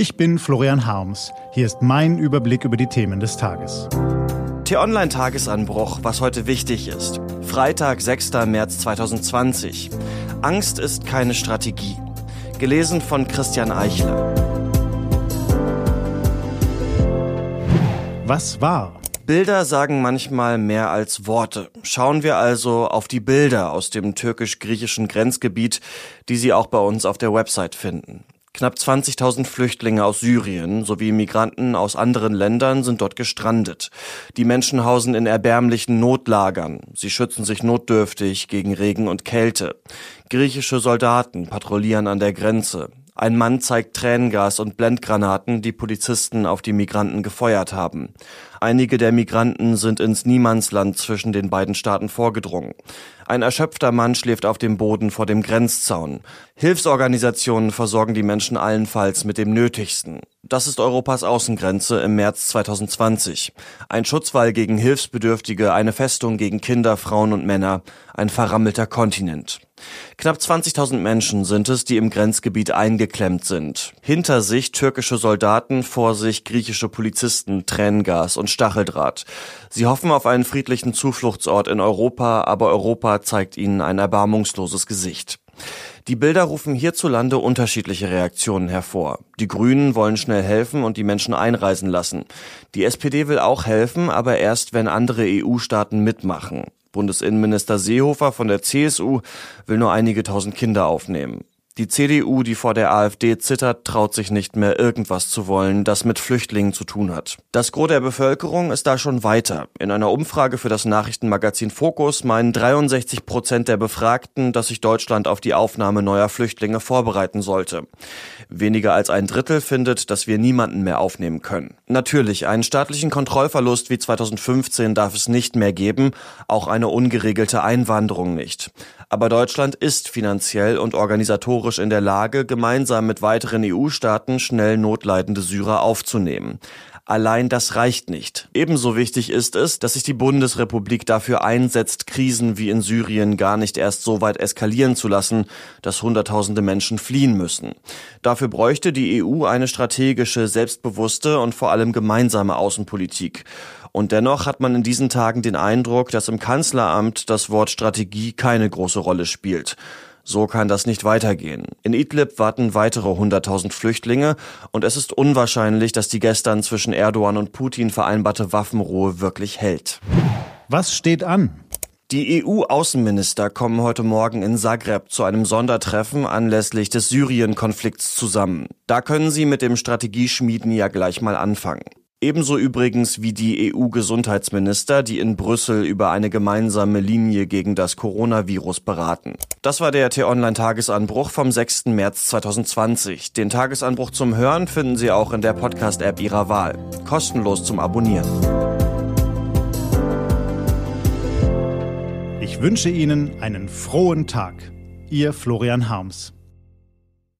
Ich bin Florian Harms. Hier ist mein Überblick über die Themen des Tages. T-Online-Tagesanbruch, was heute wichtig ist. Freitag, 6. März 2020. Angst ist keine Strategie. Gelesen von Christian Eichler. Was war? Bilder sagen manchmal mehr als Worte. Schauen wir also auf die Bilder aus dem türkisch-griechischen Grenzgebiet, die Sie auch bei uns auf der Website finden. Knapp 20.000 Flüchtlinge aus Syrien sowie Migranten aus anderen Ländern sind dort gestrandet. Die Menschen hausen in erbärmlichen Notlagern. Sie schützen sich notdürftig gegen Regen und Kälte. Griechische Soldaten patrouillieren an der Grenze. Ein Mann zeigt Tränengas und Blendgranaten, die Polizisten auf die Migranten gefeuert haben. Einige der Migranten sind ins Niemandsland zwischen den beiden Staaten vorgedrungen. Ein erschöpfter Mann schläft auf dem Boden vor dem Grenzzaun. Hilfsorganisationen versorgen die Menschen allenfalls mit dem Nötigsten. Das ist Europas Außengrenze im März 2020. Ein Schutzwall gegen Hilfsbedürftige, eine Festung gegen Kinder, Frauen und Männer, ein verrammelter Kontinent. Knapp 20.000 Menschen sind es, die im Grenzgebiet eingeklemmt sind. Hinter sich türkische Soldaten, vor sich griechische Polizisten, Tränengas und Stacheldraht. Sie hoffen auf einen friedlichen Zufluchtsort in Europa, aber Europa zeigt ihnen ein erbarmungsloses Gesicht. Die Bilder rufen hierzulande unterschiedliche Reaktionen hervor. Die Grünen wollen schnell helfen und die Menschen einreisen lassen. Die SPD will auch helfen, aber erst, wenn andere EU-Staaten mitmachen. Bundesinnenminister Seehofer von der CSU will nur einige tausend Kinder aufnehmen. Die CDU, die vor der AfD zittert, traut sich nicht mehr irgendwas zu wollen, das mit Flüchtlingen zu tun hat. Das Gros der Bevölkerung ist da schon weiter. In einer Umfrage für das Nachrichtenmagazin Focus meinen 63 Prozent der Befragten, dass sich Deutschland auf die Aufnahme neuer Flüchtlinge vorbereiten sollte. Weniger als ein Drittel findet, dass wir niemanden mehr aufnehmen können. Natürlich, einen staatlichen Kontrollverlust wie 2015 darf es nicht mehr geben, auch eine ungeregelte Einwanderung nicht. Aber Deutschland ist finanziell und organisatorisch in der Lage, gemeinsam mit weiteren EU-Staaten schnell notleidende Syrer aufzunehmen. Allein das reicht nicht. Ebenso wichtig ist es, dass sich die Bundesrepublik dafür einsetzt, Krisen wie in Syrien gar nicht erst so weit eskalieren zu lassen, dass Hunderttausende Menschen fliehen müssen. Dafür bräuchte die EU eine strategische, selbstbewusste und vor allem gemeinsame Außenpolitik. Und dennoch hat man in diesen Tagen den Eindruck, dass im Kanzleramt das Wort Strategie keine große Rolle spielt. So kann das nicht weitergehen. In Idlib warten weitere 100.000 Flüchtlinge und es ist unwahrscheinlich, dass die gestern zwischen Erdogan und Putin vereinbarte Waffenruhe wirklich hält. Was steht an? Die EU-Außenminister kommen heute Morgen in Zagreb zu einem Sondertreffen anlässlich des Syrien-Konflikts zusammen. Da können sie mit dem Strategieschmieden ja gleich mal anfangen. Ebenso übrigens wie die EU-Gesundheitsminister, die in Brüssel über eine gemeinsame Linie gegen das Coronavirus beraten. Das war der T-Online-Tagesanbruch vom 6. März 2020. Den Tagesanbruch zum Hören finden Sie auch in der Podcast-App Ihrer Wahl. Kostenlos zum Abonnieren. Ich wünsche Ihnen einen frohen Tag. Ihr Florian Harms.